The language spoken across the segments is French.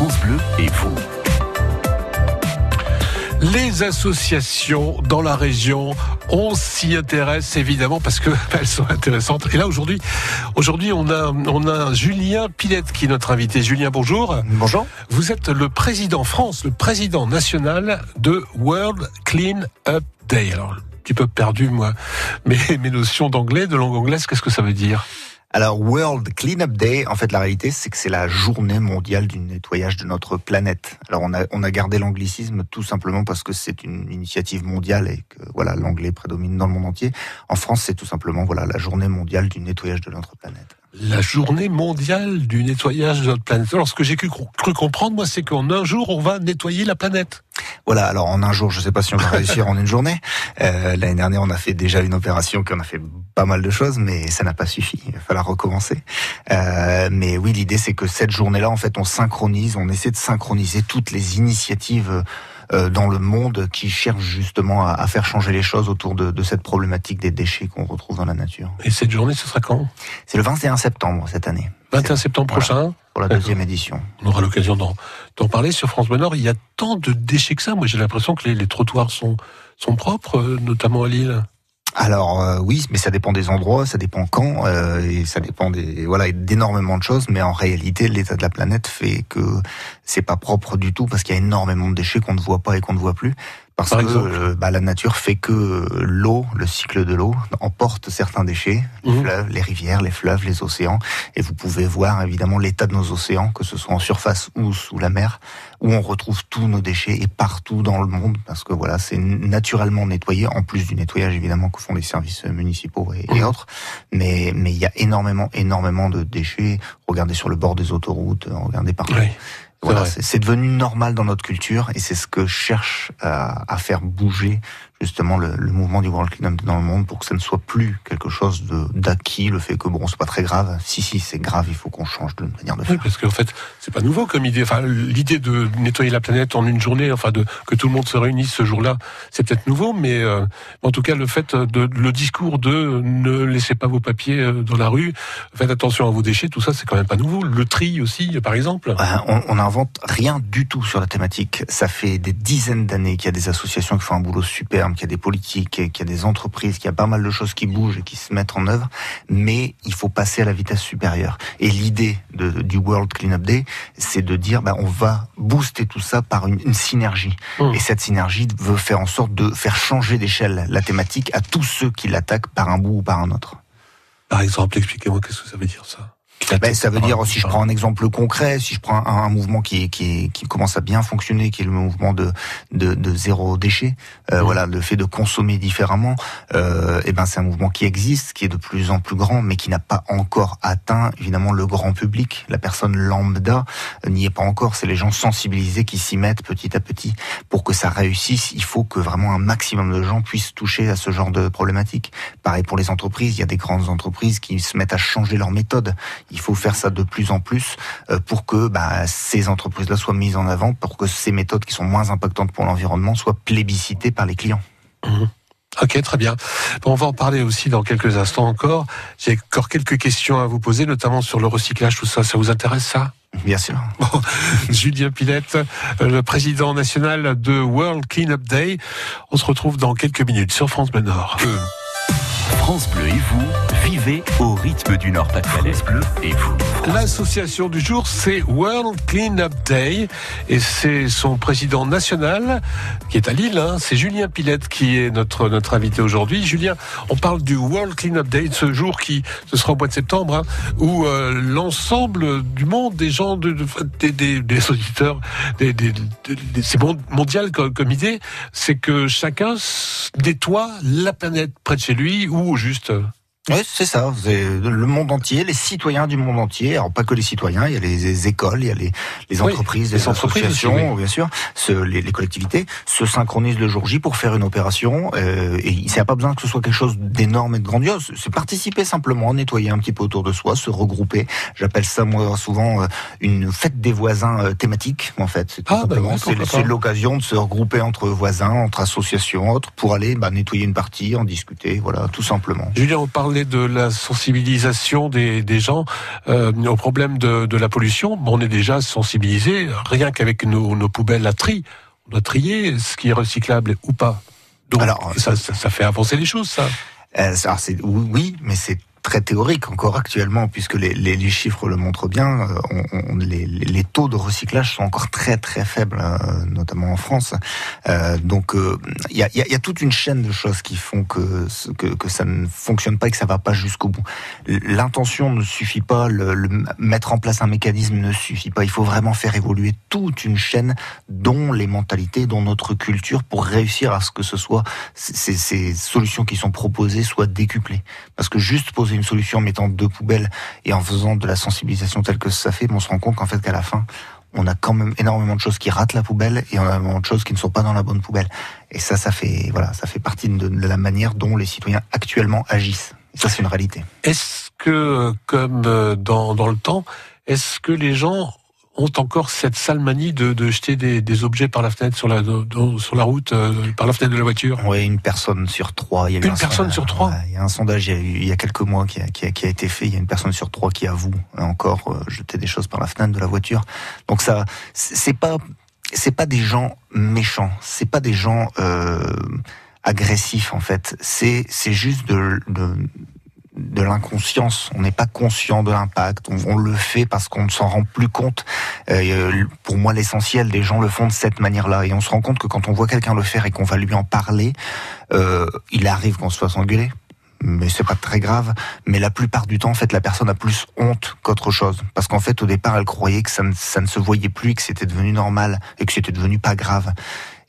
France Bleu et vous. Les associations dans la région, on s'y intéresse évidemment parce que elles sont intéressantes. Et là aujourd'hui, aujourd'hui on a on a Julien Pilette qui est notre invité. Julien, bonjour. Bonjour. Vous êtes le président France, le président national de World Clean Up Day. Alors, un petit peu perdu moi, mes mes notions d'anglais, de langue anglaise, qu'est-ce que ça veut dire? Alors, World Cleanup Day, en fait, la réalité, c'est que c'est la journée mondiale du nettoyage de notre planète. Alors, on a, on a gardé l'anglicisme tout simplement parce que c'est une initiative mondiale et que, voilà, l'anglais prédomine dans le monde entier. En France, c'est tout simplement, voilà, la journée mondiale du nettoyage de notre planète. La journée mondiale du nettoyage de notre planète. Alors, ce que j'ai cru, cru comprendre, moi, c'est qu'en un jour, on va nettoyer la planète. Voilà, alors en un jour, je sais pas si on va réussir en une journée. Euh, L'année dernière, on a fait déjà une opération qui en a fait pas mal de choses, mais ça n'a pas suffi. Il va falloir recommencer. Euh, mais oui, l'idée, c'est que cette journée-là, en fait, on synchronise, on essaie de synchroniser toutes les initiatives euh, dans le monde qui cherchent justement à, faire changer les choses autour de, de cette problématique des déchets qu'on retrouve dans la nature. Et cette journée, ce sera quand? C'est le 21 septembre cette année. 21 septembre Voilà. Pour la deuxième édition. On aura l'occasion d'en parler sur France Bleu Nord. Il y a tant de déchets que ça. Moi, j'ai l'impression que les, les trottoirs sont, sont propres, euh, notamment à Lille. Alors euh, oui, mais ça dépend des endroits, ça dépend quand, euh, et ça dépend des voilà d'énormément de choses. Mais en réalité, l'état de la planète fait que c'est pas propre du tout parce qu'il y a énormément de déchets qu'on ne voit pas et qu'on ne voit plus. Parce Par que bah, la nature fait que l'eau, le cycle de l'eau, emporte certains déchets, les Mhm. fleuves, les rivières, les fleuves, les océans. Et vous pouvez voir évidemment l'état de nos océans, que ce soit en surface ou sous la mer, où on retrouve tous nos déchets et partout dans le monde, parce que voilà, c'est naturellement nettoyé, en plus du nettoyage évidemment que font les services municipaux et, et Mhm. autres. Mais mais il y a énormément, énormément de déchets. Regardez sur le bord des autoroutes, regardez partout. Oui. Voilà, c'est devenu normal dans notre culture et c'est ce que cherche à, à faire bouger justement le, le mouvement du World Cleanup dans le monde pour que ça ne soit plus quelque chose de d'acquis, le fait que bon c'est pas très grave. Si si c'est grave, il faut qu'on change de manière de Oui, faire. parce qu'en fait, c'est pas nouveau comme idée. Enfin, l'idée de nettoyer la planète en une journée, enfin, de que tout le monde se réunisse ce jour-là, c'est peut-être nouveau, mais euh, en tout cas, le fait de le discours de ne laissez pas vos papiers euh, dans la rue, faites attention à vos déchets, tout ça, c'est quand même pas nouveau. Le tri aussi, par exemple. Ben, on, n'invente rien du tout sur la thématique. Ça fait des dizaines d'années qu'il y a des associations qui font un boulot qu'il y a des politiques, qu'il y a des entreprises, qu'il y a pas mal de choses qui bougent et qui se mettent en œuvre. Mais il faut passer à la vitesse supérieure. Et l'idée de- du World Cleanup Day, c'est de dire, ben, on va booster tout ça par une, une synergie. Mmh. Et cette synergie veut faire en sorte de faire changer d'échelle la thématique à tous ceux qui l'attaquent par un bout ou par un autre. Par exemple, expliquez-moi qu'est-ce que ça veut dire ça. Ben, ça veut dire, si je prends un exemple concret, si je prends un, un mouvement qui, est, qui, est, qui commence à bien fonctionner, qui est le mouvement de, de, de zéro déchet, euh, voilà, le fait de consommer différemment, euh, et ben c'est un mouvement qui existe, qui est de plus en plus grand, mais qui n'a pas encore atteint évidemment le grand public. La personne lambda euh, n'y est pas encore. C'est les gens sensibilisés qui s'y mettent petit à petit. Pour que ça réussisse, il faut que vraiment un maximum de gens puissent toucher à ce genre de problématiques. Pareil pour les entreprises, il y a des grandes entreprises qui se mettent à changer leur méthode. Il faut faire ça de plus en plus euh, pour que bah, ces entreprises-là soient mises en avant, pour que ces méthodes qui sont moins impactantes pour l'environnement soient plébiscitées par les clients. Ok, très bien. Bon, on va en parler aussi dans quelques instants encore. J'ai encore quelques questions à vous poser, notamment sur le recyclage, tout ça. Ça vous intéresse ça? Bien sûr. Bon, Julien Pilette, euh, le président national de World Cleanup Day. On se retrouve dans quelques minutes sur France Bleu Nord. France Bleu et vous, vivez au rythme du Nord-Pas-de-Calais. France Bleu et vous. L'association du jour, c'est World Cleanup Day et c'est son président national qui est à Lille. hein. c'est Julien Pilette qui est notre notre invité aujourd'hui. Julien, on parle du World Cleanup Day, de ce jour qui ce sera au mois de septembre, hein, où euh, l'ensemble du monde, des gens, de, de- des, des, des auditeurs, des, des, des- des- c'est mon- mondial comme, comme idée, c'est que chacun nettoie la planète près de chez lui ou juste. Oui, c'est ça. C'est le monde entier, les citoyens du monde entier. Alors pas que les citoyens, il y a les, les écoles, il y a les, les Oui, entreprises, les entreprises associations, bien sûr. Ce- les, les collectivités se synchronisent le jour J pour faire une opération. Euh, et il n'y a pas besoin que ce soit quelque chose d'énorme et de grandiose. C'est participer simplement, nettoyer un petit peu autour de soi, se regrouper. J'appelle ça moi souvent euh, une fête des voisins euh, thématique. En fait, c'est Ah, bah ouais, l'occasion de se regrouper entre voisins, entre associations, autres, pour aller bah, nettoyer une partie, en discuter. Voilà, tout simplement. Julien, on parlait de la sensibilisation des, des gens euh, au problème de, de, la pollution. Bon, on est déjà sensibilisé, rien qu'avec nos, nos, poubelles à tri. On doit trier ce qui est recyclable ou pas. Donc, Alors, ça, ça, ça fait avancer les choses, ça. Euh, alors oui, mais c'est très théorique encore actuellement, puisque les, chiffres le montrent bien. Euh, les, taux de recyclage sont encore très très faibles, euh, notamment en France. Euh, donc il y, a, toute une chaîne de choses qui font que, que, ça ne fonctionne pas et que ça va pas jusqu'au bout. L'intention ne suffit pas, mettre en place un mécanisme ne suffit pas. Il faut vraiment faire évoluer toute une chaîne, dont les mentalités, dont notre culture, pour réussir à ce que ce soit ces, ces solutions qui sont proposées soient décuplées. Parce que juste poser une solution en mettant deux poubelles et en faisant de la sensibilisation telle que ça fait, on se rend compte qu'en fait qu'à la fin, on a quand même énormément de choses qui ratent la poubelle et énormément de choses qui ne sont pas dans la bonne poubelle. Et ça, ça fait voilà, ça fait partie de la manière dont les citoyens actuellement agissent. Ça, c'est une réalité. Est-ce que, comme euh, dans, dans le temps, est-ce que les gens ont encore cette sale manie de, de jeter des, des, objets par la fenêtre sur la, sur la route, euh, par la fenêtre de la voiture Oui, une personne sur trois. Il y a une personne sur trois Il y a un sondage il y a, il y a quelques mois qui a, qui, a, qui a, été fait. Il y a une personne sur trois qui avoue encore euh, jeter des choses par la fenêtre de la voiture. Donc ça, c'est pas, c'est pas des gens méchants. C'est pas des gens euh, agressifs en fait. C'est, c'est juste de, de de l'inconscience. On n'est pas conscient de l'impact. On, le fait parce qu'on ne s'en rend plus compte. Euh, pour moi, l'essentiel, des gens le font de cette manière-là. Et on se rend compte que quand on voit quelqu'un le faire et qu'on va lui en parler, euh, il arrive qu'on se fasse engueuler. Mais c'est pas très grave. Mais la plupart du temps, en fait, la personne a plus honte qu'autre chose. Parce qu'en fait, au départ, elle croyait que ça ne, ça ne se voyait plus, que c'était devenu normal et que c'était devenu pas grave.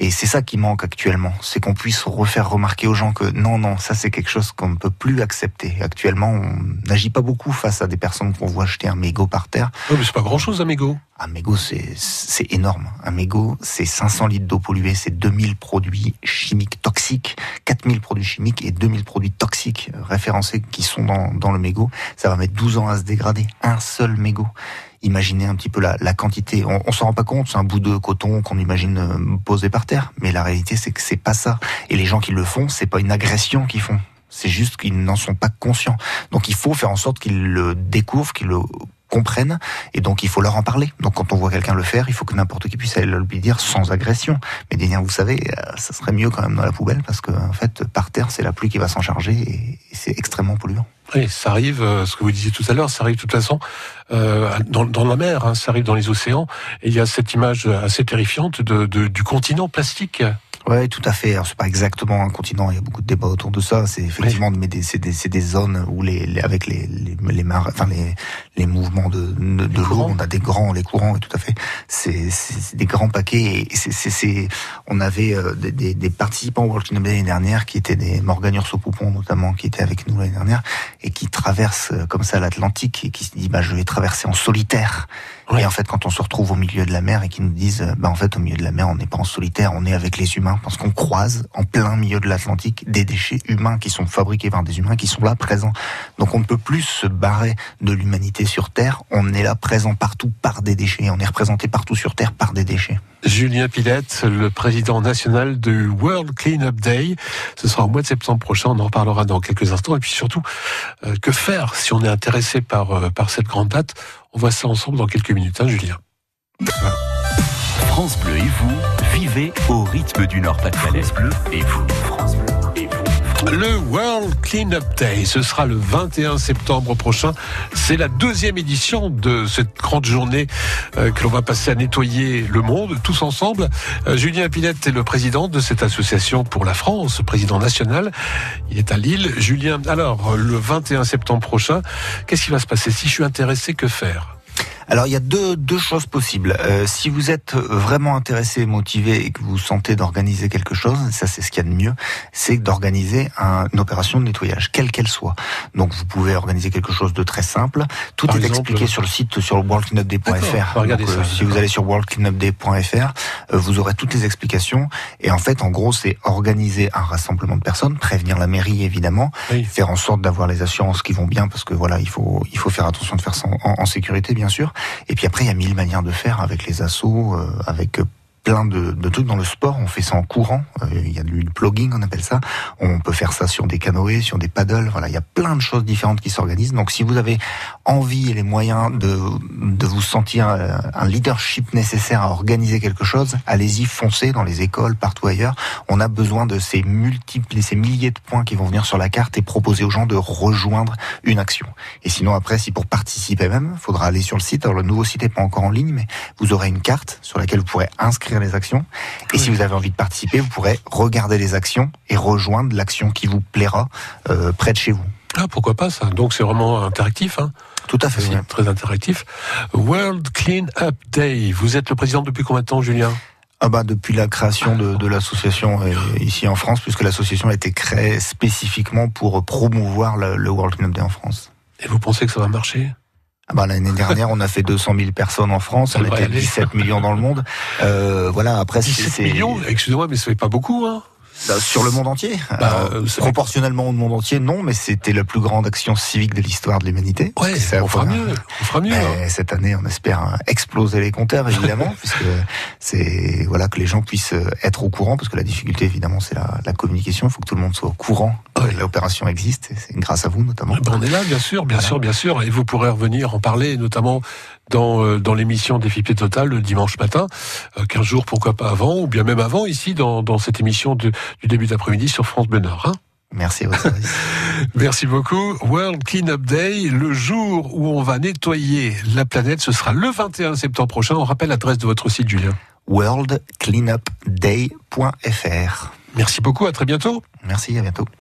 Et c'est ça qui manque actuellement, c'est qu'on puisse refaire remarquer aux gens que non, non, ça c'est quelque chose qu'on ne peut plus accepter. Actuellement, on n'agit pas beaucoup face à des personnes qu'on voit jeter un mégot par terre. Oui, mais c'est pas grand-chose un mégot. Un mégot, c'est c'est énorme. Un mégot, c'est 500 litres d'eau polluée, c'est 2000 produits chimiques toxiques, 4000 produits chimiques et 2000 produits toxiques référencés qui sont dans, dans le mégot. Ça va mettre 12 ans à se dégrader. Un seul mégot imaginez un petit peu la, la quantité. On, on s'en rend pas compte, c'est un bout de coton qu'on imagine euh, posé par terre, mais la réalité c'est que c'est pas ça. Et les gens qui le font, c'est pas une agression qu'ils font. C'est juste qu'ils n'en sont pas conscients. Donc il faut faire en sorte qu'ils le découvrent, qu'ils le comprennent et donc il faut leur en parler. Donc quand on voit quelqu'un le faire, il faut que n'importe qui puisse aller le lui dire sans agression. Mais dire, vous savez, euh, ça serait mieux quand même dans la poubelle parce que en fait par terre c'est la pluie qui va s'en charger et c'est extrêmement polluant. Oui, ça arrive, euh, ce que vous disiez tout à l'heure, ça arrive de toute façon euh, dans, dans, la mer, hein, ça arrive dans les océans. Et il y a cette image assez terrifiante de, de, du continent plastique oui, tout à fait. Alors, c'est pas exactement un continent. Il y a beaucoup de débats autour de ça. C'est effectivement, mais c'est des, des, zones où les, avec les les les, mar... enfin, les, les mouvements de, de, de l'eau, on a des grands, les courants, et tout à fait. C'est des grands paquets. Et c'est on avait euh, des, des, participants au World Cleanup l'année dernière qui étaient des Morgan Urso-Poupon notamment, qui étaient avec nous l'année dernière et qui traversent euh, comme ça l'Atlantique et qui se dit bah je vais traverser en solitaire. Et en fait, quand on se retrouve au milieu de la mer et qu'ils nous disent, euh, bah en fait, au milieu de la mer, on n'est pas en solitaire, on est avec les humains parce qu'on croise en plein milieu de l'Atlantique des déchets humains qui sont fabriqués par des humains qui sont là présents. Donc on ne peut plus se barrer de l'humanité sur Terre. On est là présent partout par des déchets. On est représenté partout sur Terre par des déchets. Julien Pilette, le président national du World Cleanup Day. Ce sera au mois de septembre prochain. On en reparlera dans quelques instants. Et puis surtout, euh, que faire si on est intéressé par, euh, par cette grande date? On voit ça ensemble dans quelques minutes, hein, Julien. France Bleu et vous, vivez au rythme du Nord-Pas-de-Calais. Bleu et vous, France Bleu. Le World Cleanup Day, ce sera le 21 septembre prochain. C'est la deuxième édition de cette grande journée euh, que l'on va passer à nettoyer le monde tous ensemble. Euh, Julien Pilette est le président de cette association pour la France, président national. Il est à Lille. Julien, alors le 21 septembre prochain, qu'est-ce qui va se passer? Si je suis intéressé, que faire? Alors il y a deux, deux choses possibles. Euh, si vous êtes vraiment intéressé, motivé et que vous sentez d'organiser quelque chose, ça c'est ce qu'il y a de mieux, c'est d'organiser un, une opération de nettoyage, quelle qu'elle soit. Donc vous pouvez organiser quelque chose de très simple. Tout est expliqué sur le site sur worldcleanupday.fr. Euh, si vous allez sur worldcleanupday.fr, euh, vous aurez toutes les explications. Et en fait, en gros, c'est organiser un rassemblement de personnes, prévenir la mairie évidemment, faire en sorte d'avoir les assurances qui vont bien parce que voilà, il faut il faut faire attention de faire ça en, en sécurité bien sûr. Et puis après, il y a mille manières de faire avec les assauts, euh, avec de, de, trucs dans le sport. On fait ça en courant. Euh, il y a du plugging, on appelle ça. On peut faire ça sur des canoës, sur des paddles. Voilà, il y a plein de choses différentes qui s'organisent. Donc, si vous avez envie et les moyens de, de vous sentir euh, un leadership nécessaire à organiser quelque chose, allez-y, foncez dans les écoles, partout ailleurs. On a besoin de ces multiples, ces milliers de points qui vont venir sur la carte et proposer aux gens de rejoindre une action. Et sinon, après, si pour participer même, faudra aller sur le site. Alors, le nouveau site n'est pas encore en ligne, mais vous aurez une carte sur laquelle vous pourrez inscrire les actions. Et si vous avez envie de participer, vous pourrez regarder les actions et rejoindre l'action qui vous plaira euh, près de chez vous. Ah, pourquoi pas ça Donc c'est vraiment interactif. Hein Tout à fait. C'est très interactif. World Clean Up Day. Vous êtes le président depuis combien de temps, Julien? Ah bah depuis la création de, de l'association euh, ici en France, puisque l'association a été créée spécifiquement pour promouvoir le, le World Clean Up Day en France. Et vous pensez que ça va marcher? Bah, L'année dernière, on a fait 200 000 personnes en France, on était 17 millions dans le monde. Euh, voilà, après 17 millions, excusez-moi, mais ça fait pas beaucoup, hein sur le monde entier bah, euh, Proportionnellement au monde entier, non, mais c'était la plus grande action civique de l'histoire de l'humanité. Ouais, on fera mieux. On fera mieux. Hein. Cette année, on espère exploser les compteurs, évidemment, puisque c'est voilà que les gens puissent être au courant, parce que la difficulté, évidemment, c'est la, la, communication. Il faut que tout le monde soit au courant que l'opération existe. C'est grâce à vous, notamment. Ben on est là, bien sûr, bien voilà. sûr, bien sûr, et vous pourrez revenir en parler, notamment dans, euh, dans l'émission Défi Total le dimanche matin, euh, 15 jours pourquoi pas avant, ou bien même avant, ici dans, dans cette émission de, du début d'après-midi sur France Bleu Nord. Hein Merci. Merci beaucoup. World Cleanup Day, le jour où on va nettoyer la planète, ce sera le 21 septembre prochain. On rappelle l'adresse de votre site, Julien. worldcleanupday.fr. Merci beaucoup, à très bientôt. Merci, à bientôt.